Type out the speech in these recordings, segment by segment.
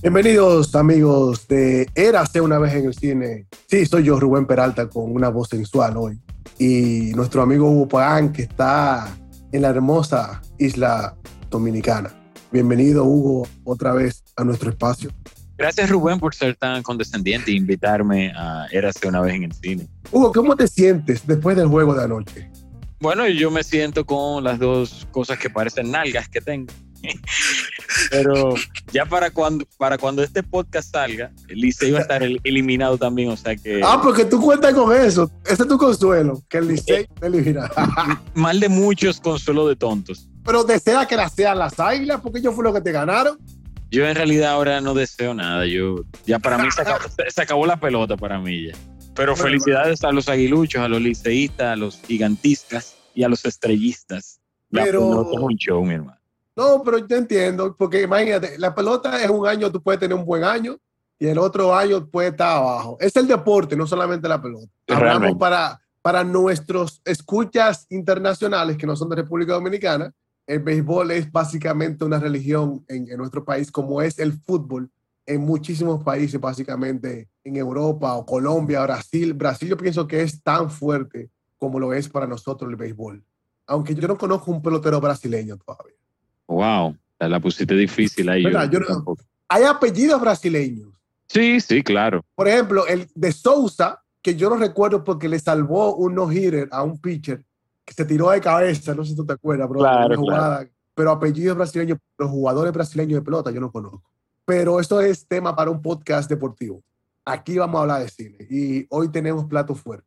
Bienvenidos amigos de Érase una vez en el cine. Sí, soy yo, Rubén Peralta, con una voz sensual hoy. Y nuestro amigo Hugo Pagán, que está en la hermosa isla dominicana. Bienvenido, Hugo, otra vez a nuestro espacio. Gracias, Rubén, por ser tan condescendiente e invitarme a Érase una vez en el cine. Hugo, ¿cómo te sientes después del juego de anoche? Bueno, yo me siento con las dos cosas que parecen nalgas que tengo. Pero ya para cuando, para cuando este podcast salga, el Licey va a estar eliminado también, o sea que... Ah, porque tú cuentas con eso. Ese es tu consuelo, que el Licey está eliminado. Mal de muchos, consuelo de tontos. Pero desea que las sean las águilas, porque ellos fueron los que te ganaron. Yo en realidad ahora no deseo nada. Yo, ya para mí se acabó, se acabó la pelota para mí ya. Pero felicidades a los aguiluchos, a los liceístas, a los gigantistas y a los estrellistas. Pero... es un show, mi hermano. No, pero yo entiendo, porque imagínate, la pelota es un año, tú puedes tener un buen año y el otro año puede estar abajo. Es el deporte, no solamente la pelota. Hablamos para, para nuestros escuchas internacionales que no son de República Dominicana. El béisbol es básicamente una religión en, en nuestro país, como es el fútbol en muchísimos países, básicamente en Europa o Colombia, Brasil. Brasil yo pienso que es tan fuerte como lo es para nosotros el béisbol. Aunque yo no conozco un pelotero brasileño todavía. Wow, la pusiste difícil ahí. Yo hay apellidos brasileños. Sí, sí, claro. Por ejemplo, el de Sousa, que yo no recuerdo porque le salvó un no-hitter a un pitcher que se tiró de cabeza, no sé si tú te acuerdas, bro, claro, jugada, pero apellidos brasileños, los jugadores brasileños de pelota yo no conozco. Pero esto es tema para un podcast deportivo. Aquí vamos a hablar de cine y hoy tenemos plato fuerte.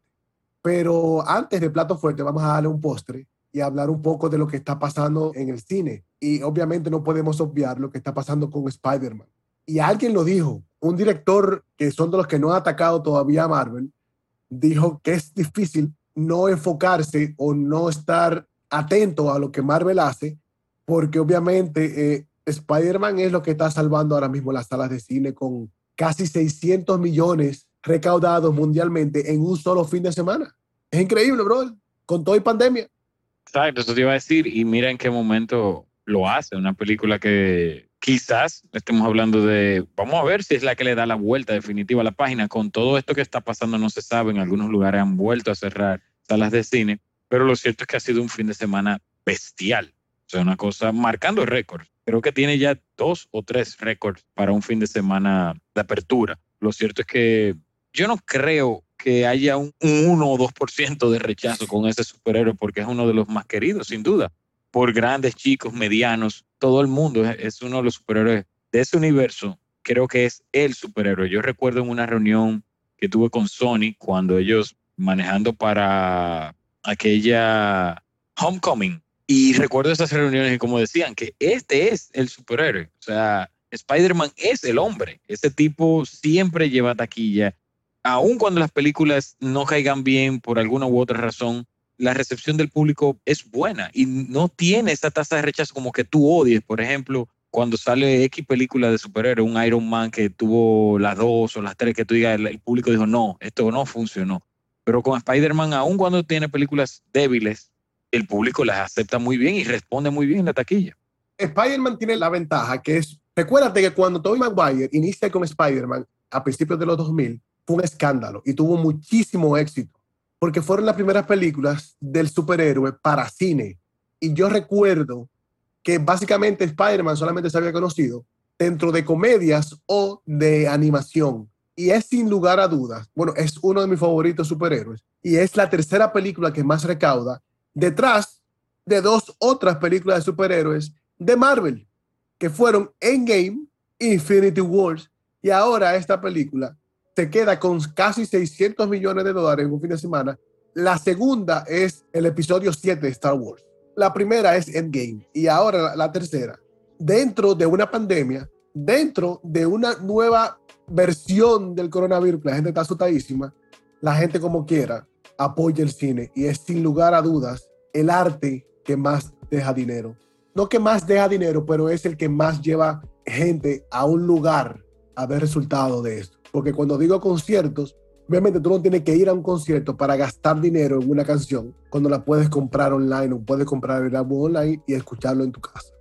Pero antes de plato fuerte vamos a darle un postre y hablar un poco de lo que está pasando en el cine. Y obviamente no podemos obviar lo que está pasando con Spider-Man. Y alguien lo dijo, un director que son de los que no ha atacado todavía a Marvel, dijo que es difícil no enfocarse o no estar atento a lo que Marvel hace, porque obviamente eh, Spider-Man es lo que está salvando ahora mismo las salas de cine con casi 600 millones recaudados mundialmente en un solo fin de semana. Es increíble, bro, con todo y pandemia. Exacto, eso te iba a decir. Y mira en qué momento lo hace. Una película que quizás estemos hablando de. Vamos a ver si es la que le da la vuelta definitiva a la página. Con todo esto que está pasando, no se sabe. En algunos lugares han vuelto a cerrar salas de cine. Pero lo cierto es que ha sido un fin de semana bestial. O sea, una cosa marcando récords. Creo que tiene ya dos o tres récords para un fin de semana de apertura. Lo cierto es que yo no creo que haya un, 1 o 2% de rechazo con ese superhéroe porque es uno de los más queridos, sin duda, por grandes, chicos, medianos, todo el mundo es, uno de los superhéroes de ese universo. Creo que es el superhéroe. Yo recuerdo en una reunión que tuve con Sony cuando ellos manejando para aquella Homecoming. Y recuerdo esas reuniones y como decían que este es el superhéroe. O sea, Spider-Man es el hombre. Ese tipo siempre lleva taquilla aun cuando las películas no caigan bien por alguna u otra razón, la recepción del público es buena y no tiene esa tasa de rechazo como que tú odies. Por ejemplo, cuando sale X película de superhéroe, un Iron Man que tuvo las dos o las tres que tú digas, el, público dijo, no, esto no funcionó. Pero con Spider-Man, aun cuando tiene películas débiles, el público las acepta muy bien y responde muy bien en la taquilla. Spider-Man tiene la ventaja que es, recuérdate que cuando Tobey Maguire inicia con Spider-Man a principios de los 2000, un escándalo y tuvo muchísimo éxito, porque fueron las primeras películas del superhéroe para cine. Y yo recuerdo que básicamente Spider-Man solamente se había conocido dentro de comedias o de animación. Y es sin lugar a dudas, bueno, es uno de mis favoritos superhéroes. Y es la tercera película que más recauda detrás de dos otras películas de superhéroes de Marvel, que fueron Endgame, Infinity Wars y ahora esta película se queda con casi 600 millones de dólares en un fin de semana. La segunda es el episodio 7 de Star Wars. La primera es Endgame y ahora la, tercera. Dentro de una pandemia, dentro de una nueva versión del coronavirus, la gente está asustadísima, la gente como quiera apoya el cine y es sin lugar a dudas el arte que más deja dinero. No que más deja dinero, pero es el que más lleva gente a un lugar a ver resultados de esto. Porque cuando digo conciertos, obviamente tú no tienes que ir a un concierto para gastar dinero en una canción cuando la puedes comprar online o puedes comprar el álbum online y escucharlo en tu casa.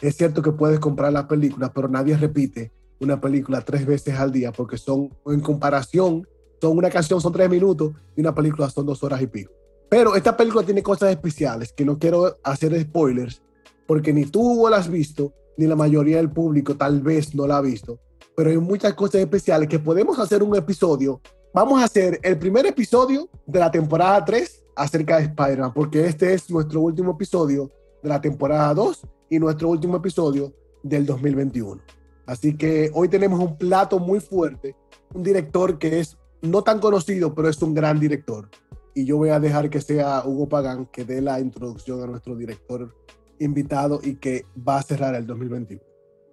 Es cierto que puedes comprar las películas, pero nadie repite una película tres veces al día porque son, en comparación, son una canción son tres minutos y una película son dos horas y pico. Pero esta película tiene cosas especiales que no quiero hacer spoilers porque ni tú la has visto ni la mayoría del público tal vez no la ha visto. Pero hay muchas cosas especiales que podemos hacer un episodio. Vamos a hacer el primer episodio de la temporada 3 acerca de Spider-Man porque este es nuestro último episodio de la temporada 2 y nuestro último episodio del 2021. Así que hoy tenemos un plato muy fuerte, un director que es no tan conocido, pero es un gran director. Y yo voy a dejar que sea Hugo Pagán que dé la introducción a nuestro director invitado y que va a cerrar el 2021.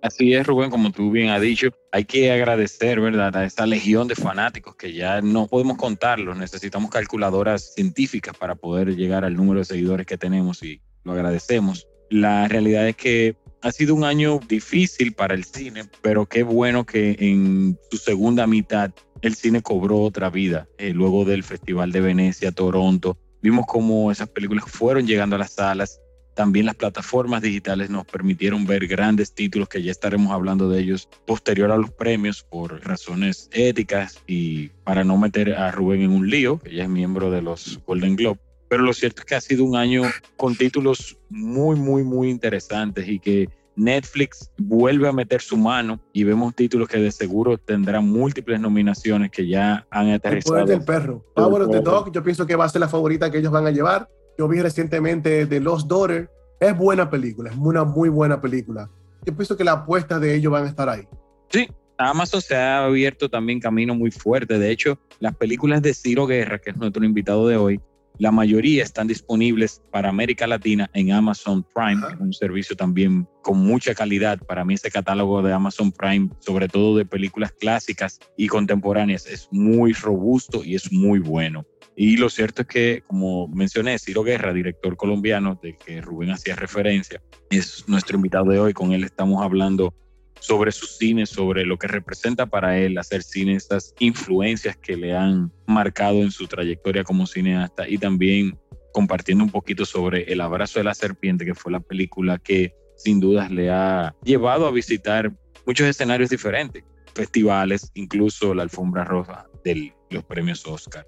Así es, Rubén, como tú bien has dicho, hay que agradecer, ¿verdad?, a esta legión de fanáticos que ya no podemos contarlos, necesitamos calculadoras científicas para poder llegar al número de seguidores que tenemos y lo agradecemos. La realidad es que ha sido un año difícil para el cine, pero qué bueno que en su segunda mitad el cine cobró otra vida. Eh, luego del Festival de Venecia, Toronto, vimos cómo esas películas fueron llegando a las salas. También las plataformas digitales nos permitieron ver grandes títulos que ya estaremos hablando de ellos posterior a los premios por razones éticas y para no meter a Rubén en un lío, que ya es miembro de los Golden Globe pero lo cierto es que ha sido un año con títulos muy, muy, muy interesantes y que Netflix vuelve a meter su mano y vemos títulos que de seguro tendrán múltiples nominaciones que ya han aterrizado. El poder del perro. Power of the Dog, yo pienso que va a ser la favorita que ellos van a llevar. Yo vi recientemente The Lost Daughter. Es buena película, es una muy buena película. Yo pienso que la apuesta de ellos van a estar ahí. Sí, Amazon se ha abierto también camino muy fuerte. De hecho, las películas de Ciro Guerra, que es nuestro invitado de hoy, la mayoría están disponibles para América Latina en Amazon Prime, un servicio también con mucha calidad. Para mí ese catálogo de Amazon Prime, sobre todo de películas clásicas y contemporáneas, es muy robusto y es muy bueno. Y lo cierto es que, como mencioné, Ciro Guerra, director colombiano de que Rubén hacía referencia, es nuestro invitado de hoy. Con él estamos hablando sobre su cine, sobre lo que representa para él hacer cine, estas influencias que le han marcado en su trayectoria como cineasta y también compartiendo un poquito sobre El abrazo de la serpiente, que fue la película que sin dudas le ha llevado a visitar muchos escenarios diferentes, festivales, incluso la alfombra roja de los premios Oscar.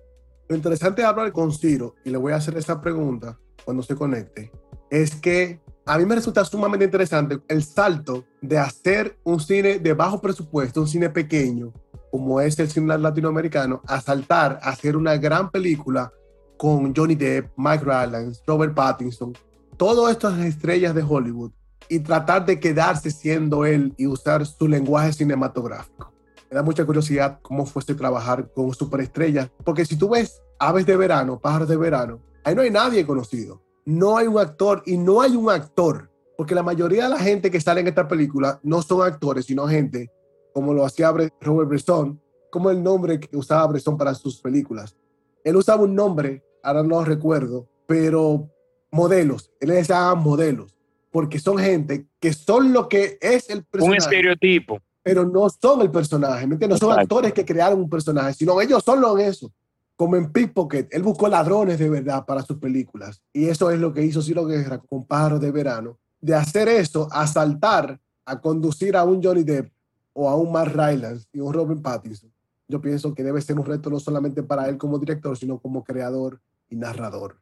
Lo interesante de hablar con Ciro, y le voy a hacer esa pregunta cuando se conecte, es que a mí me resulta sumamente interesante el salto de hacer un cine de bajo presupuesto, un cine pequeño, como es el cine latinoamericano, a saltar a hacer una gran película con Johnny Depp, Mike Rylance, Robert Pattinson, todas estas estrellas de Hollywood y tratar de quedarse siendo él y usar su lenguaje cinematográfico. Me da mucha curiosidad cómo fuese trabajar con superestrellas, porque si tú ves Aves de Verano, Pájaros de Verano, ahí no hay nadie conocido no hay un actor y no hay un actor, porque la mayoría de la gente que sale en esta película no son actores, sino gente como lo hacía Robert Bresson, como el nombre que usaba Bresson para sus películas. Él usaba un nombre, ahora no recuerdo, pero modelos, él les modelos, porque son gente que son lo que es el personaje. Un estereotipo. Pero no son el personaje, No son actores que crearon un personaje, sino ellos son lo eso como en Pickpocket, él buscó ladrones de verdad para sus películas. Y eso es lo que hizo Ciro Guerra con Pájaros de Verano. De hacer eso, asaltar, a conducir a un Johnny Depp o a un Mark Rylance y un Robin Pattinson. Yo pienso que debe ser un reto no solamente para él como director, sino como creador y narrador.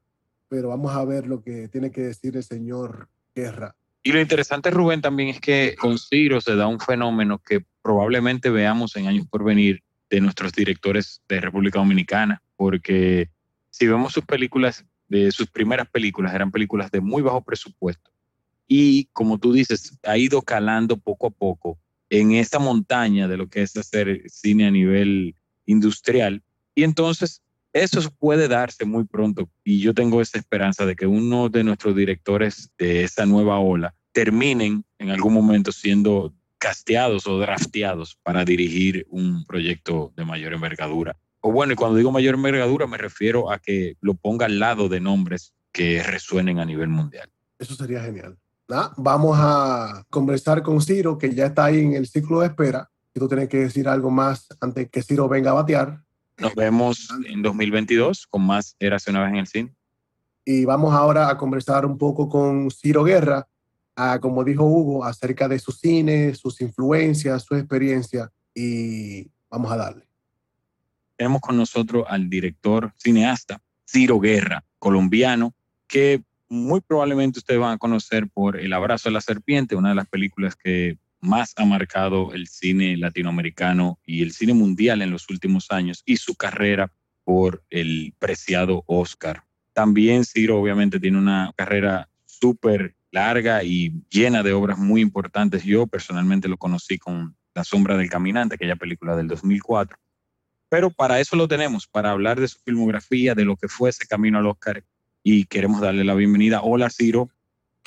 Pero vamos a ver lo que tiene que decir el señor Guerra. Y lo interesante, Rubén, también es que con Ciro se da un fenómeno que probablemente veamos en años por venir de nuestros directores de República Dominicana porque si vemos sus películas, de sus primeras películas, eran películas de muy bajo presupuesto. Y como tú dices, ha ido calando poco a poco en esta montaña de lo que es hacer cine a nivel industrial. Y entonces eso puede darse muy pronto. Y yo tengo esa esperanza de que uno de nuestros directores de esta nueva ola terminen en algún momento siendo casteados o drafteados para dirigir un proyecto de mayor envergadura. O bueno, y cuando digo mayor envergadura me refiero a que lo ponga al lado de nombres que resuenen a nivel mundial. Eso sería genial. Vamos a conversar con Ciro, que ya está ahí en el ciclo de espera. Y tú tienes que decir algo más antes que Ciro venga a batear. Nos vemos en 2022 con más Eras una vez en el cine. Y vamos ahora a conversar un poco con Ciro Guerra, a, como dijo Hugo, acerca de su cine, sus influencias, su experiencia. Y vamos a darle. Tenemos con nosotros al director cineasta Ciro Guerra, colombiano, que muy probablemente ustedes van a conocer por El abrazo de la serpiente, una de las películas que más ha marcado el cine latinoamericano y el cine mundial en los últimos años y su carrera por el preciado Oscar. También Ciro obviamente tiene una carrera súper larga y llena de obras muy importantes. Yo personalmente lo conocí con La sombra del caminante, aquella película del 2004. Pero para eso lo tenemos, para hablar de su filmografía, de lo que fue ese camino al Oscar y queremos darle la bienvenida. Hola, Ciro.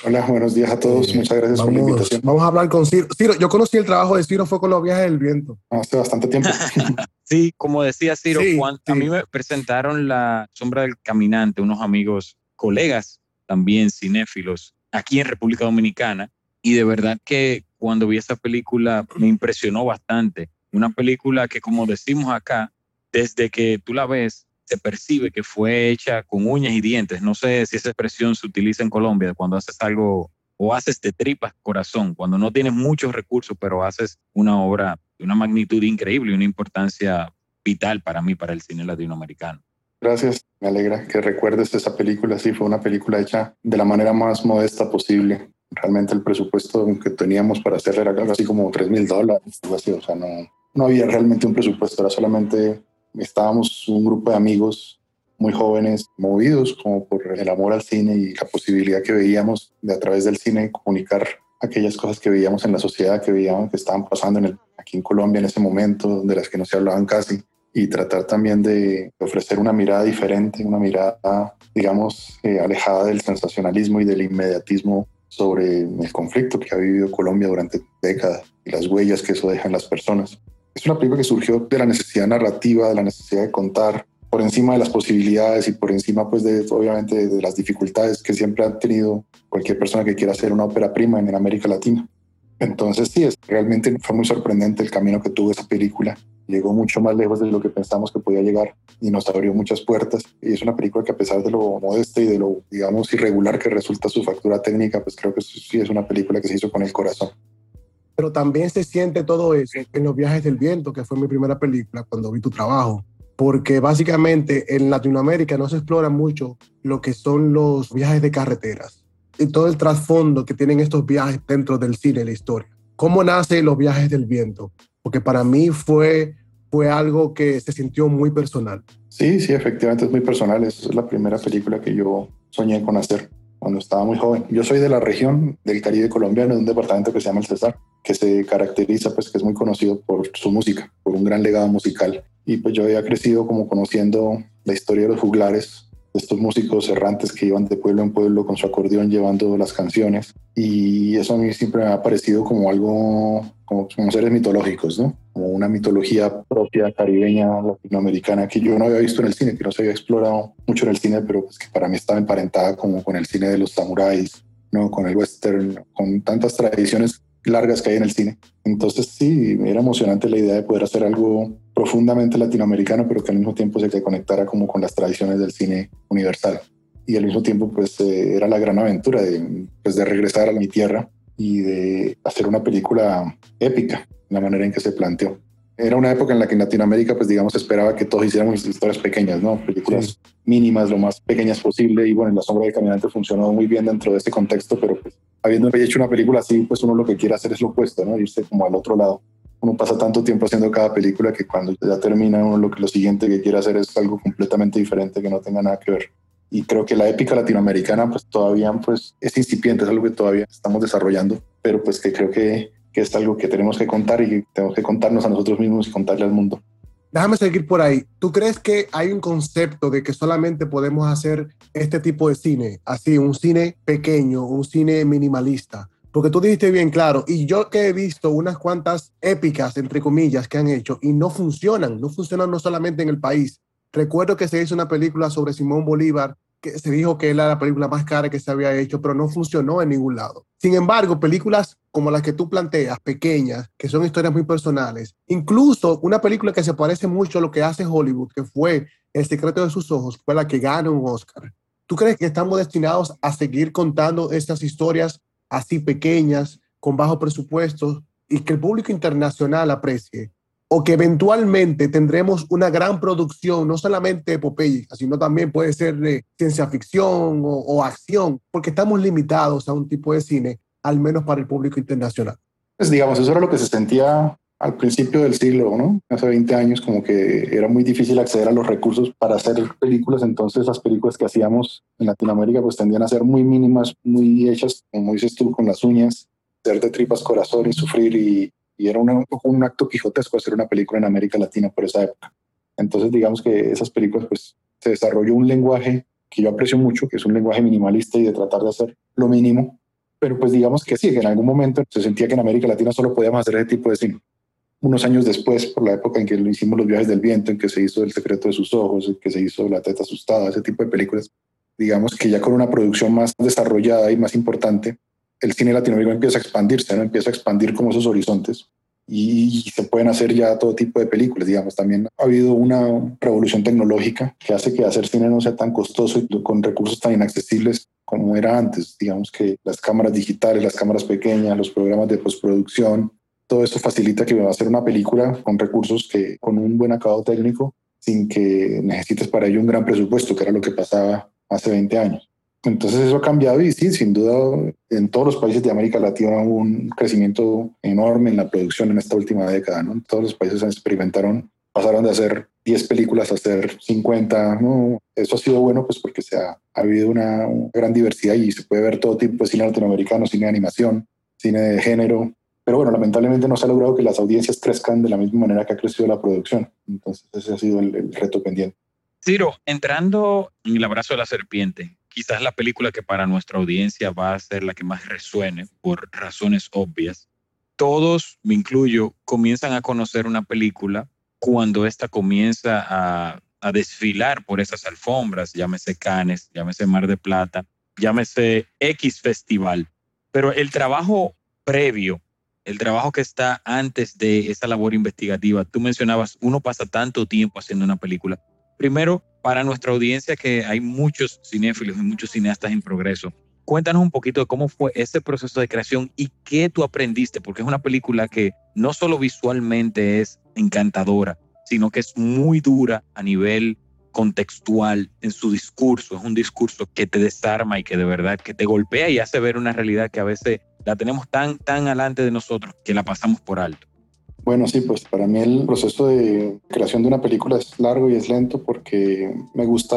Hola, buenos días a todos. Eh, Muchas gracias por la invitación. Vamos a hablar con Ciro. Ciro, yo conocí el trabajo de Ciro fue con los viajes del viento. Hace bastante tiempo. sí, como decía Ciro, a mí me presentaron La Sombra del Caminante, unos amigos, colegas también cinéfilos, aquí en República Dominicana. Y de verdad que cuando vi esa película me impresionó bastante. Una película que, como decimos acá, desde que tú la ves, se percibe que fue hecha con uñas y dientes. No sé si esa expresión se utiliza en Colombia cuando haces algo o haces de tripas corazón, cuando no tienes muchos recursos, pero haces una obra de una magnitud increíble y una importancia vital para mí, para el cine latinoamericano. Gracias, me alegra que recuerdes esa película. Sí, fue una película hecha de la manera más modesta posible. Realmente el presupuesto que teníamos para hacer era algo así como 3 mil dólares, o sea, no, no había realmente un presupuesto, era solamente estábamos un grupo de amigos muy jóvenes, movidos como por el amor al cine y la posibilidad que veíamos de a través del cine comunicar aquellas cosas que veíamos en la sociedad, que veíamos que estaban pasando en el, aquí en Colombia en ese momento, de las que no se hablaban casi, y tratar también de ofrecer una mirada diferente, una mirada, digamos, eh, alejada del sensacionalismo y del inmediatismo sobre el conflicto que ha vivido Colombia durante décadas y las huellas que eso deja las personas. Es una película que surgió de la necesidad narrativa, de la necesidad de contar por encima de las posibilidades y por encima, pues, de, obviamente, de las dificultades que siempre ha tenido cualquier persona que quiera hacer una ópera prima en, América Latina. Entonces, sí, es, realmente fue muy sorprendente el camino que tuvo esa película. Llegó mucho más lejos de lo que pensamos que podía llegar y nos abrió muchas puertas. Y es una película que a pesar de lo modesta y de lo, digamos, irregular que resulta su factura técnica, pues creo que sí es una película que se hizo con el corazón pero también se siente todo eso en Los viajes del viento, que fue mi primera película cuando vi tu trabajo, porque básicamente en Latinoamérica no se explora mucho lo que son los viajes de carreteras y todo el trasfondo que tienen estos viajes dentro del cine, la historia. ¿Cómo nace Los viajes del viento? Porque para mí fue, fue algo que se sintió muy personal. Sí, sí, efectivamente es muy personal. Es la primera película que yo soñé con hacer cuando estaba muy joven. Yo soy de la región del Caribe colombiano, de un departamento que se llama el Cesar, que se caracteriza, pues que es muy conocido por su música, por un gran legado musical. Y pues yo había crecido como conociendo la historia de los juglares, estos músicos errantes que iban de pueblo en pueblo con su acordeón llevando las canciones. Y eso a mí siempre me ha parecido como algo, como, como seres mitológicos, ¿no? Como una mitología propia caribeña, latinoamericana, que yo no había visto en el cine, que no se había explorado mucho en el cine, pero pues que para mí estaba emparentada como con el cine de los samuráis, ¿no? Con el western, con tantas tradiciones largas que hay en el cine. Entonces sí, era emocionante la idea de poder hacer algo profundamente latinoamericano, pero que al mismo tiempo se conectara como con las tradiciones del cine universal. Y al mismo tiempo pues eh, era la gran aventura de, pues, de regresar a mi tierra y de hacer una película épica, la manera en que se planteó. Era una época en la que en Latinoamérica, pues digamos, esperaba que todos hiciéramos historias pequeñas, ¿no? Películas mínimas, lo más pequeñas posible. Y bueno, La Sombra del Caminante funcionó muy bien dentro de este contexto, pero pues habiendo hecho una película así, pues uno lo que quiere hacer es lo opuesto, ¿no? Irse como al otro lado. Uno pasa tanto tiempo haciendo cada película que cuando ya termina uno lo, que, lo siguiente que quiere hacer es algo completamente diferente que no tenga nada que ver. Y creo que la épica latinoamericana pues todavía pues es incipiente, es algo que todavía estamos desarrollando, pero pues que creo que que es algo que tenemos que contar y que tenemos que contarnos a nosotros mismos y contarle al mundo. Déjame seguir por ahí. ¿Tú crees que hay un concepto de que solamente podemos hacer este tipo de cine, así, un cine pequeño, un cine minimalista, Porque tú dijiste bien claro, y yo que he visto unas cuantas épicas, entre comillas, que han hecho y no funcionan, no funcionan no solamente en el país. Recuerdo que se hizo una película sobre Simón Bolívar, que se dijo que era la película más cara que se había hecho, pero no funcionó en ningún lado. Sin embargo, películas como las que tú planteas, pequeñas, que son historias muy personales, incluso una película que se parece mucho a lo que hace Hollywood, que fue El secreto de sus ojos, fue la que ganó un Oscar. ¿Tú crees que estamos destinados a seguir contando estas historias así pequeñas, con bajo presupuesto, y que el público internacional aprecie? ¿O que eventualmente tendremos una gran producción, no solamente epopéica, sino también puede ser de ciencia ficción o, o acción, porque estamos limitados a un tipo de cine, al menos para el público internacional? Pues digamos, eso era lo que se sentía al principio del siglo, ¿no? Hace 20 años como que era muy difícil acceder a los recursos para hacer películas, entonces las películas que hacíamos en Latinoamérica pues tendían a ser muy mínimas, muy hechas, como dices tú, con las uñas, ser de tripas corazón y sufrir y, y era un, acto quijotesco hacer una película en América Latina por esa época. Entonces digamos que esas películas pues se desarrolló un lenguaje que yo aprecio mucho, que es un lenguaje minimalista y de tratar de hacer lo mínimo, pero pues digamos que sí, que en algún momento se sentía que en América Latina solo podíamos hacer ese tipo de cine unos años después, por la época en que hicimos los viajes del viento, en que se hizo El secreto de sus ojos, en que se hizo La teta asustada, ese tipo de películas, digamos que ya con una producción más desarrollada y más importante, el cine latinoamericano empieza a expandirse, empieza a expandir como esos horizontes y, se pueden hacer ya todo tipo de películas, digamos. También ha habido una revolución tecnológica que hace que hacer cine no sea tan costoso y con recursos tan inaccesibles como era antes. Digamos que las cámaras digitales, las cámaras pequeñas, los programas de postproducción, todo esto facilita que va a hacer una película con recursos que con un buen acabado técnico sin que necesites para ello un gran presupuesto, que era lo que pasaba hace 20 años. Entonces eso ha cambiado y sí, sin duda en todos los países de América Latina hubo un crecimiento enorme en la producción en esta última década. Todos los países experimentaron, pasaron de hacer 10 películas a hacer 50. ¿no? Eso ha sido bueno pues porque se ha, ha habido una gran diversidad y se puede ver todo tipo de cine latinoamericano, cine de animación, cine de género, pero bueno, lamentablemente no se ha logrado que las audiencias crezcan de la misma manera que ha crecido la producción. Entonces ese ha sido el, reto pendiente. Ciro, entrando en el abrazo de la serpiente, quizás la película que para nuestra audiencia va a ser la que más resuene por razones obvias. Todos, me incluyo, comienzan a conocer una película cuando ésta comienza a, a desfilar por esas alfombras, llámese Cannes, llámese Mar de Plata, llámese X Festival. Pero el trabajo previo el trabajo que está antes de esa labor investigativa. Tú mencionabas, uno pasa tanto tiempo haciendo una película. Primero, para nuestra audiencia, que hay muchos cinéfilos y muchos cineastas en progreso, cuéntanos un poquito de cómo fue ese proceso de creación y qué tú aprendiste, porque es una película que no solo visualmente es encantadora, sino que es muy dura a nivel contextual en su discurso. Es un discurso que te desarma y que de verdad que te golpea y hace ver una realidad que a veces la tenemos tan, tan alante de nosotros que la pasamos por alto. Bueno, sí, pues para mí el proceso de creación de una película es largo y es lento porque me gusta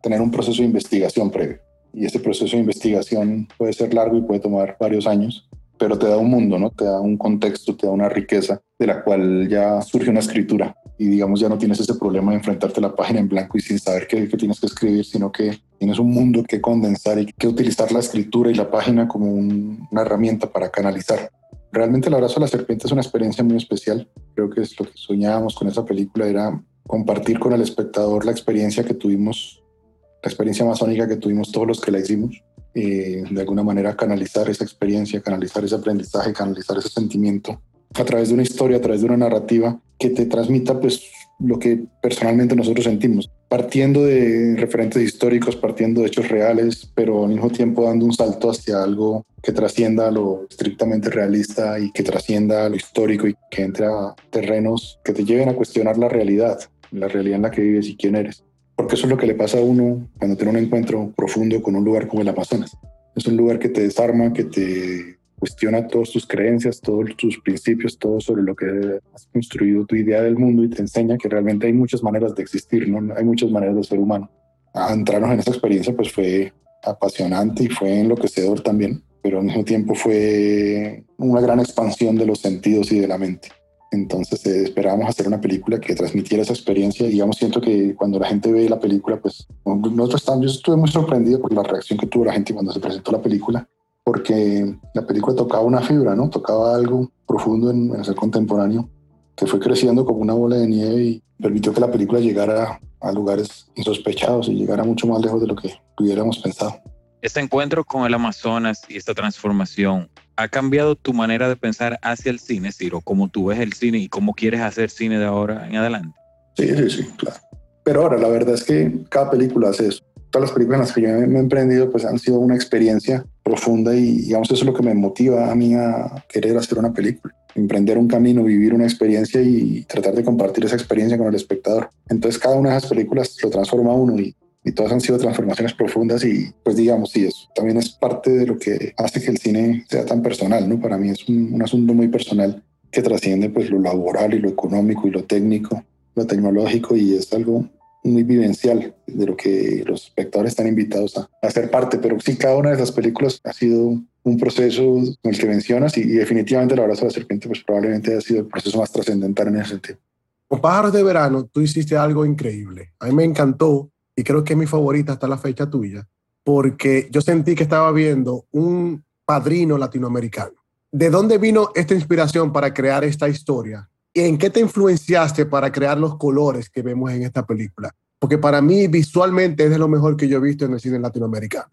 tener un proceso de investigación previo. Y este proceso de investigación puede ser largo y puede tomar varios años, pero te da un mundo, ¿no? Te da un contexto, te da una riqueza de la cual ya surge una escritura y digamos ya no tienes ese problema de enfrentarte a la página en blanco y sin saber qué, qué, tienes que escribir, sino que tienes un mundo que condensar y que utilizar la escritura y la página como una herramienta para canalizar. Realmente el abrazo a la serpiente es una experiencia muy especial. Creo que es lo que soñábamos con esa película, era compartir con el espectador la experiencia que tuvimos, la experiencia masónica que tuvimos todos los que la hicimos. Eh, de alguna manera canalizar esa experiencia, canalizar ese aprendizaje, canalizar ese sentimiento a través de una historia, a través de una narrativa que te transmita pues lo que personalmente nosotros sentimos, partiendo de referentes históricos, partiendo de hechos reales, pero al mismo tiempo dando un salto hacia algo que trascienda lo estrictamente realista y que trascienda lo histórico y que entre a terrenos que te lleven a cuestionar la realidad, la realidad en la que vives y quién eres. Porque eso es lo que le pasa a uno cuando tiene un encuentro profundo con un lugar como el Amazonas. Es un lugar que te desarma, que te cuestiona todas tus creencias, todos tus principios, todo sobre lo que has construido tu idea del mundo y te enseña que realmente hay muchas maneras de existir, ¿no? Hay muchas maneras de ser humano. Entrarnos en esa experiencia pues fue apasionante y fue enloquecedor también, pero al mismo tiempo fue una gran expansión de los sentidos y de la mente. Entonces eh, esperábamos hacer una película que transmitiera esa experiencia. Y digamos, siento que cuando la gente ve la película, pues nosotros estamos, yo estuve muy sorprendido por la reacción que tuvo la gente cuando se presentó la película porque la película tocaba una fibra, ¿no? Tocaba algo profundo en, el ser contemporáneo que fue creciendo como una bola de nieve y permitió que la película llegara a lugares insospechados y llegara mucho más lejos de lo que hubiéramos pensado. Este encuentro con el Amazonas y esta transformación ha cambiado tu manera de pensar hacia el cine, Ciro, cómo tú ves el cine y cómo quieres hacer cine de ahora en adelante. Sí, sí, sí, claro. Pero ahora, la verdad es que cada película hace eso. Todas las películas en las que yo me he emprendido pues han sido una experiencia profunda y digamos eso es lo que me motiva a mí a querer hacer una película. Emprender un camino, vivir una experiencia y tratar de compartir esa experiencia con el espectador. Entonces cada una de esas películas lo transforma a uno y todas han sido transformaciones profundas y pues digamos, sí, eso también es parte de lo que hace que el cine sea tan personal, ¿no? Para mí es un, asunto muy personal que trasciende pues lo laboral y lo económico y lo técnico, lo tecnológico y es algo muy vivencial de lo que los espectadores están invitados a, hacer parte, pero sí, cada una de esas películas ha sido un proceso con el que mencionas y, definitivamente La Abrazo de la Serpiente pues probablemente ha sido el proceso más trascendental en ese sentido. Con Pájaros de Verano tú hiciste algo increíble. A mí me encantó y creo que es mi favorita hasta la fecha tuya, porque yo sentí que estaba viendo un padrino latinoamericano. ¿De dónde vino esta inspiración para crear esta historia? ¿Y en qué te influenciaste para crear los colores que vemos en esta película? Porque para mí visualmente es de lo mejor que yo he visto en el cine latinoamericano.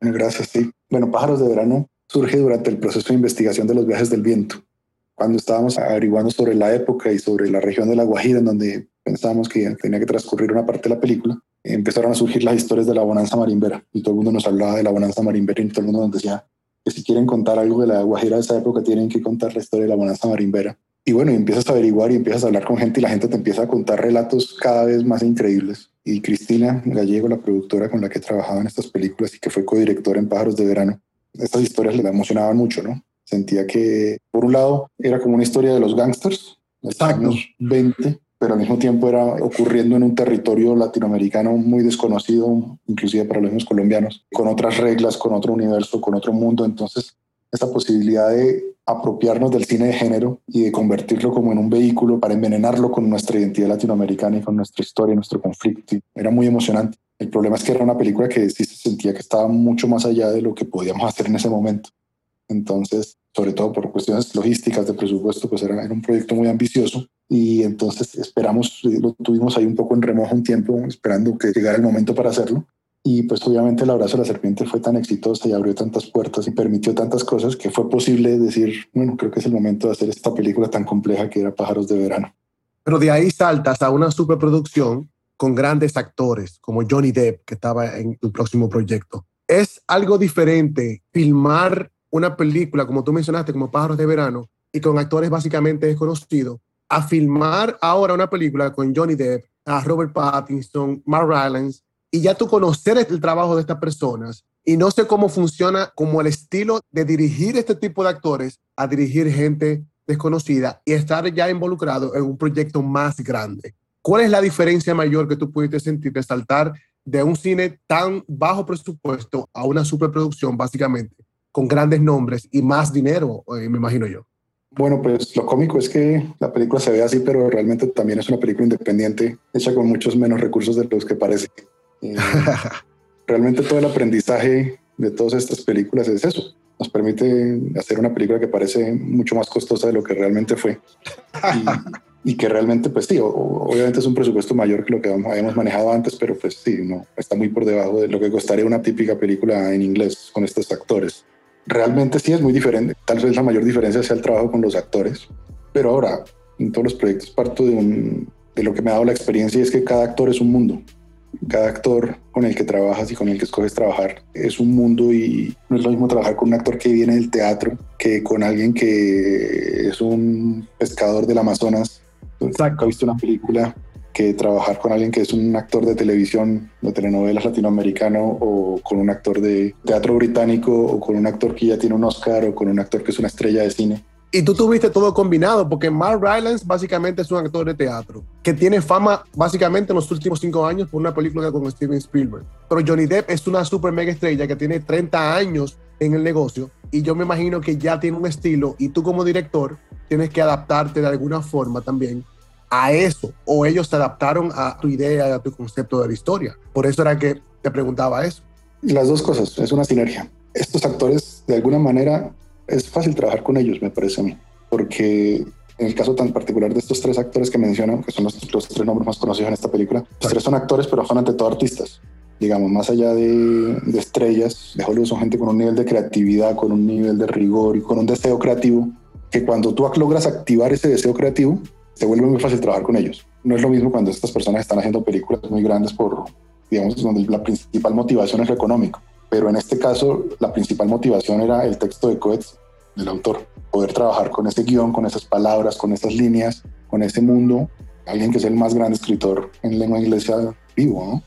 Gracias, sí. Bueno, Pájaros de Verano surge durante el proceso de investigación de los viajes del viento, cuando estábamos averiguando sobre la época y sobre la región de La Guajira, en donde pensábamos que tenía que transcurrir una parte de la película empezaron a surgir las historias de la bonanza marimbera y todo el mundo nos hablaba de la bonanza marimbera y todo el mundo nos decía que si quieren contar algo de la Guajira de esa época tienen que contar la historia de la bonanza marimbera. Y bueno, y empiezas a averiguar y empiezas a hablar con gente y la gente te empieza a contar relatos cada vez más increíbles. Y Cristina Gallego, la productora con la que trabajaba en estas películas y que fue codirectora en Pájaros de Verano, estas historias le emocionaban mucho, ¿no? Sentía que, por un lado, era como una historia de los gángsters, de los años 20, pero al mismo tiempo era ocurriendo en un territorio latinoamericano muy desconocido, inclusive para los mismos colombianos, con otras reglas, con otro universo, con otro mundo. Entonces, esta posibilidad de apropiarnos del cine de género y de convertirlo como en un vehículo para envenenarlo con nuestra identidad latinoamericana y con nuestra historia, nuestro conflicto, era muy emocionante. El problema es que era una película que sí se sentía que estaba mucho más allá de lo que podíamos hacer en ese momento. Entonces, sobre todo por cuestiones logísticas de presupuesto, pues era, un proyecto muy ambicioso y entonces esperamos, lo tuvimos ahí un poco en remojo un tiempo, esperando que llegara el momento para hacerlo. Y pues obviamente el abrazo de la serpiente fue tan exitosa y abrió tantas puertas y permitió tantas cosas que fue posible decir, bueno, creo que es el momento de hacer esta película tan compleja que era Pájaros de Verano. Pero de ahí saltas a una superproducción con grandes actores como Johnny Depp, que estaba en el próximo proyecto. Es algo diferente filmar una película, como tú mencionaste, como Pájaros de Verano, y con actores básicamente desconocidos, a filmar ahora una película con Johnny Depp, a Robert Pattinson, Mark Rylance, y ya tú conocer el trabajo de estas personas. Y no sé cómo funciona como el estilo de dirigir este tipo de actores a dirigir gente desconocida y estar ya involucrado en un proyecto más grande. ¿Cuál es la diferencia mayor que tú pudiste sentir de saltar de un cine tan bajo presupuesto a una superproducción, básicamente, con grandes nombres y más dinero, eh, me imagino yo. Bueno, pues lo cómico es que la película se ve así, pero realmente también es una película independiente, hecha con muchos menos recursos de los que parece. Eh, realmente todo el aprendizaje de todas estas películas es eso. Nos permite hacer una película que parece mucho más costosa de lo que realmente fue. Y, que realmente, pues sí, obviamente es un presupuesto mayor que lo que habíamos manejado antes, pero pues sí, no, está muy por debajo de lo que costaría una típica película en inglés con estos actores realmente sí es muy diferente. Tal vez la mayor diferencia sea el trabajo con los actores. Pero ahora, en todos los proyectos parto de, de lo que me ha dado la experiencia y es que cada actor es un mundo. Cada actor con el que trabajas y con el que escoges trabajar es un mundo y no es lo mismo trabajar con un actor que viene del teatro que con alguien que es un pescador del Amazonas. Exacto. Ha visto una película que trabajar con alguien que es un actor de televisión, de telenovelas latinoamericano, o con un actor de teatro británico, o con un actor que ya tiene un Oscar, o con un actor que es una estrella de cine. Y tú tuviste todo combinado, porque Mark Rylance básicamente es un actor de teatro, que tiene fama básicamente en los últimos cinco años por una película con Steven Spielberg. Pero Johnny Depp es una super mega estrella que tiene 30 años en el negocio y yo me imagino que ya tiene un estilo y tú como director tienes que adaptarte de alguna forma también a eso o ellos se adaptaron a tu idea, a tu concepto de la historia. Por eso era que te preguntaba eso. Las dos cosas, es una sinergia. estos actores, de alguna manera, es fácil trabajar con ellos, me parece a mí, porque en el caso tan particular de estos tres actores que mencionan, que son los, tres nombres más conocidos en esta película, los tres son actores, pero son ante todo artistas. Digamos, más allá de, de estrellas de Hollywood, son gente con un nivel de creatividad, con un nivel de rigor y con un deseo creativo, que cuando tú logras activar ese deseo creativo, se vuelve muy fácil trabajar con ellos. No es lo mismo cuando estas personas están haciendo películas muy grandes por, digamos, donde la principal motivación es lo económico. Pero en este caso, la principal motivación era el texto de Coetz, del autor. Poder trabajar con ese guion, con esas palabras, con esas líneas, con ese mundo. Alguien que es el más grande escritor en lengua inglesa vivo, ¿no?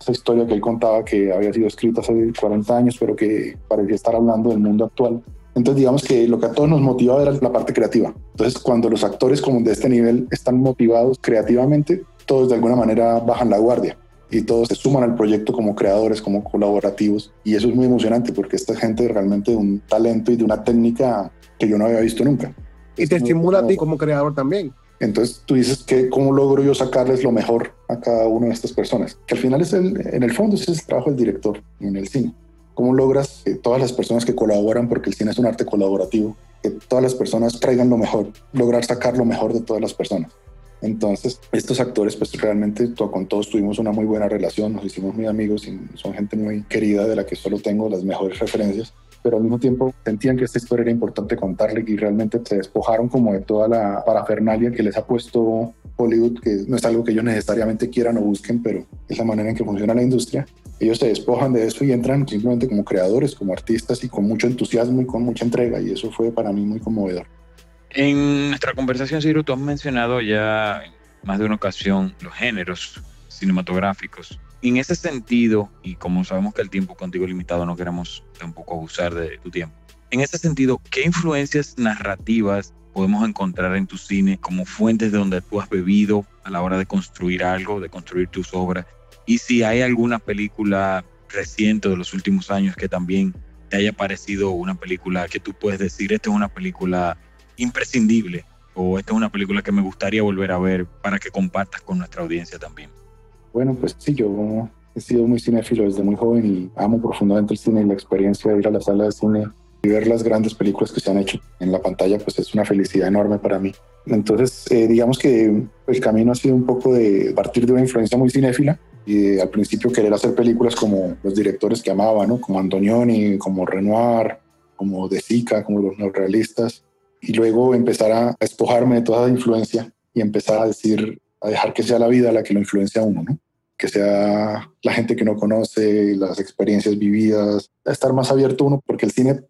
Esa historia que él contaba que había sido escrita hace 40 años, pero que parecía estar hablando del mundo actual. Entonces, digamos que lo que a todos nos motivaba era la parte creativa. Entonces, cuando los actores como de este nivel están motivados creativamente, todos de alguna manera bajan la guardia y todos se suman al proyecto como creadores, como colaborativos. Y eso es muy emocionante porque esta gente realmente de un talento y de una técnica que yo no había visto nunca. Y te estimula a ti como creador también. Entonces tú dices que cómo logro yo sacarles lo mejor a cada una de estas personas, que al final es el, en el fondo ese es el trabajo del director en el cine. ¿Cómo logras que todas las personas que colaboran, porque el cine es un arte colaborativo, que todas las personas traigan lo mejor, lograr sacar lo mejor de todas las personas? Entonces, estos actores, pues realmente con todos tuvimos una muy buena relación, nos hicimos muy amigos y son gente muy querida de la que solo tengo las mejores referencias pero al mismo tiempo sentían que esta historia era importante contarle y realmente se despojaron como de toda la parafernalia que les ha puesto Hollywood, que no es algo que ellos necesariamente quieran o busquen, pero es la manera en que funciona la industria. Ellos se despojan de eso y entran simplemente como creadores, como artistas y con mucho entusiasmo y con mucha entrega y eso fue para mí muy conmovedor. En nuestra conversación, Ciro, tú has mencionado ya en más de una ocasión los géneros cinematográficos. En ese sentido, y como sabemos que el tiempo contigo es limitado, no queremos tampoco abusar de tu tiempo. En ese sentido, ¿qué influencias narrativas podemos encontrar en tu cine como fuentes de donde tú has bebido a la hora de construir algo, de construir tus obras? Y si hay alguna película reciente de los últimos años que también te haya parecido una película que tú puedes decir, esta es una película imprescindible o esta es una película que me gustaría volver a ver para que compartas con nuestra audiencia también? Bueno, pues sí, yo he sido muy cinéfilo desde muy joven y amo profundamente el cine y la experiencia de ir a la sala de cine y ver las grandes películas que se han hecho en la pantalla, pues es una felicidad enorme para mí. Entonces, eh, digamos que el camino ha sido un poco de partir de una influencia muy cinéfila y al principio querer hacer películas como los directores que amaba, ¿no? Como Antonioni, como Renoir, como De Sica, como los neorrealistas y luego empezar a despojarme de toda la influencia y empezar a decir, a dejar que sea la vida la que lo influencia a uno, ¿no? Que sea la gente que uno conoce, las experiencias vividas, a estar más abierto uno, porque el cine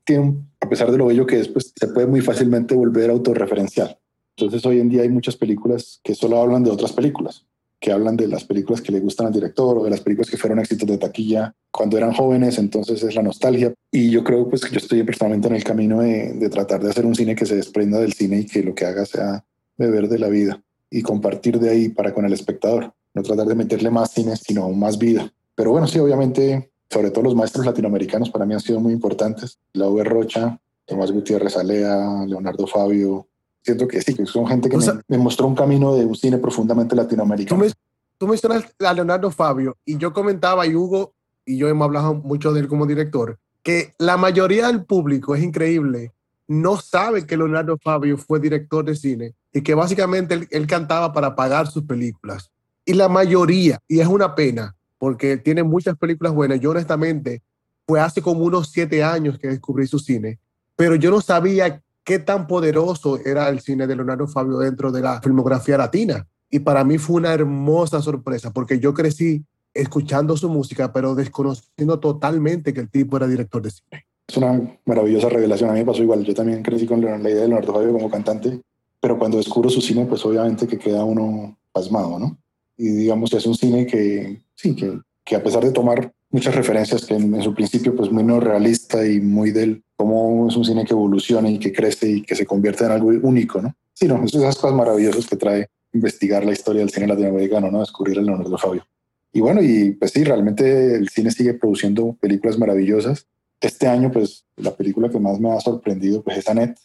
a pesar de lo bello que es, pues se puede muy fácilmente volver autorreferencial. Entonces hoy en día hay muchas películas que solo hablan de otras películas, que hablan de las películas que le gustan al director o de las películas que fueron éxitos de taquilla cuando eran jóvenes, entonces es la nostalgia. Y yo creo pues que yo estoy personalmente en el camino de, de tratar de hacer un cine que se desprenda del cine y que lo que haga sea beber de la vida y compartir de ahí para con el espectador. No tratar de meterle más cine, sino más vida. Pero bueno, sí, obviamente, sobre todo los maestros latinoamericanos para mí han sido muy importantes. Laura Rocha, Tomás Gutiérrez Alea, Leonardo Fabio. Siento que sí, que son gente que me, mostró un camino de un cine profundamente latinoamericano. Tú, tú mencionas a Leonardo Fabio y yo comentaba, y Hugo y yo hemos hablado mucho de él como director, que la mayoría del público es increíble, no sabe que Leonardo Fabio fue director de cine y que básicamente él, cantaba para pagar sus películas. Y la mayoría, y es una pena, porque tiene muchas películas buenas, yo honestamente fue hace como unos siete años que descubrí su cine, pero yo no sabía qué tan poderoso era el cine de Leonardo Fabio dentro de la filmografía latina. Y para mí fue una hermosa sorpresa, porque yo crecí escuchando su música, pero desconociendo totalmente que el tipo era director de cine. Es una maravillosa revelación. A mí me pasó igual. Yo también crecí con la idea de Leonardo Fabio como cantante pero cuando descubro su cine, pues obviamente que queda uno pasmado, ¿no? Y digamos que es un cine que, sí, que, que a pesar de tomar muchas referencias que en, su principio pues muy no realista y muy del cómo es un cine que evoluciona y que crece y que se convierte en algo único, ¿no? Sí, no, esas cosas maravillosas que trae investigar la historia del cine latinoamericano, ¿no? Descubrir el Leonardo Fabio. Y bueno, y pues sí, realmente el cine sigue produciendo películas maravillosas. Este año, pues la película que más me ha sorprendido pues es Annette,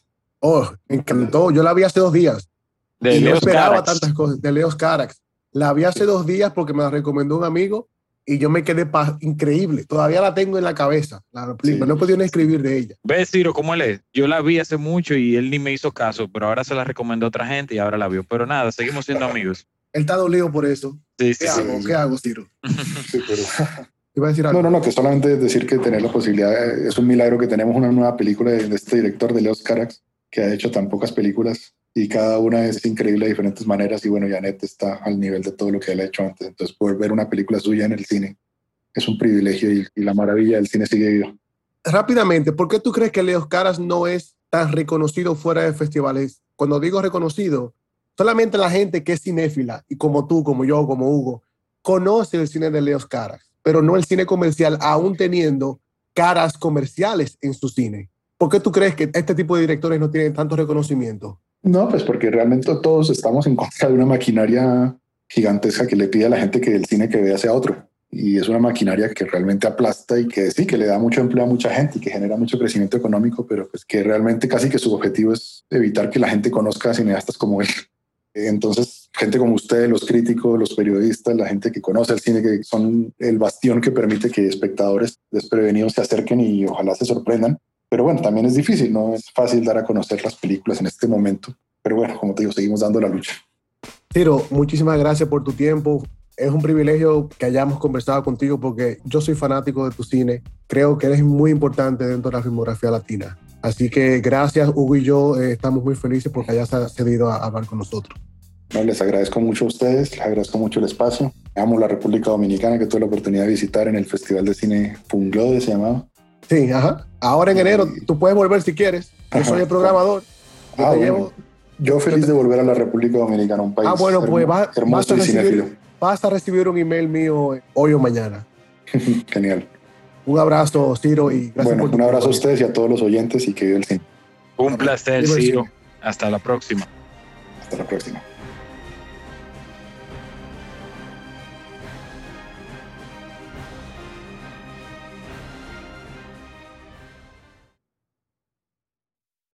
Oh, me encantó. Yo la vi hace dos días. De y no esperaba tantas cosas. De Leos Carax. La vi hace dos días porque me la recomendó un amigo y yo me quedé increíble. Todavía la tengo en la cabeza, la película. no he podido ni escribir de ella. ¿Ves, Ciro, cómo él es? Yo la vi hace mucho y él ni me hizo caso, pero ahora se la recomendó a otra gente y ahora la vio. Pero nada, seguimos siendo amigos. él está dolido por eso. Sí, ¿Qué hago? ¿Qué hago, Ciro? Sí, pero... ¿Iba a decir algo? No, no, no, que solamente decir que tener la posibilidad, eh, es un milagro que tenemos una nueva película de, este director, de Leos Carax, que ha hecho tan pocas películas y cada una es increíble de diferentes maneras y bueno, Janet está al nivel de todo lo que él ha hecho antes, entonces poder ver una película suya en el cine es un privilegio y, la maravilla del cine sigue vivo. Rápidamente, ¿por qué tú crees que Leos Caras no es tan reconocido fuera de festivales? Cuando digo reconocido, solamente la gente que es cinéfila y como tú, como yo, como Hugo, conoce el cine de Leos Caras, pero no el cine comercial, aún teniendo caras comerciales en su cine. ¿Por qué tú crees que este tipo de directores no tienen tanto reconocimiento? No, pues porque realmente todos estamos en contra de una maquinaria gigantesca que le pide a la gente que el cine que vea sea otro y es una maquinaria que realmente aplasta y que sí, que le da mucho empleo a mucha gente y que genera mucho crecimiento económico, pero pues que realmente casi que su objetivo es evitar que la gente conozca cineastas como él. Entonces, gente como usted, los críticos, los periodistas, la gente que conoce el cine, que son el bastión que permite que espectadores desprevenidos se acerquen y ojalá se sorprendan. Pero bueno, también es difícil, no es fácil dar a conocer las películas en este momento. Pero bueno, como te digo, seguimos dando la lucha. Tiro, muchísimas gracias por tu tiempo es un privilegio que hayamos conversado contigo porque yo soy fanático de tu cine. Creo que eres muy importante dentro de la filmografía latina. Así que gracias, Hugo y yo eh, estamos muy felices porque hayas cedido a, hablar con nosotros. No, les agradezco mucho a ustedes, les agradezco mucho el espacio. Amo la República Dominicana que tuve la oportunidad de visitar en el Festival de Cine Funglode, se llamaba. Sí, ajá. Ahora en enero tú puedes volver si quieres. Yo soy el programador. Yo, ah, yo feliz de volver a la República Dominicana, un país ah, bueno, pues hermoso y cinéfilo vas a recibir un email mío hoy o mañana. Genial. Un abrazo, Ciro, y gracias bueno, un abrazo a ustedes y a todos los oyentes y que viva el cine. Un placer, Ciro. Hasta la próxima. Hasta la próxima.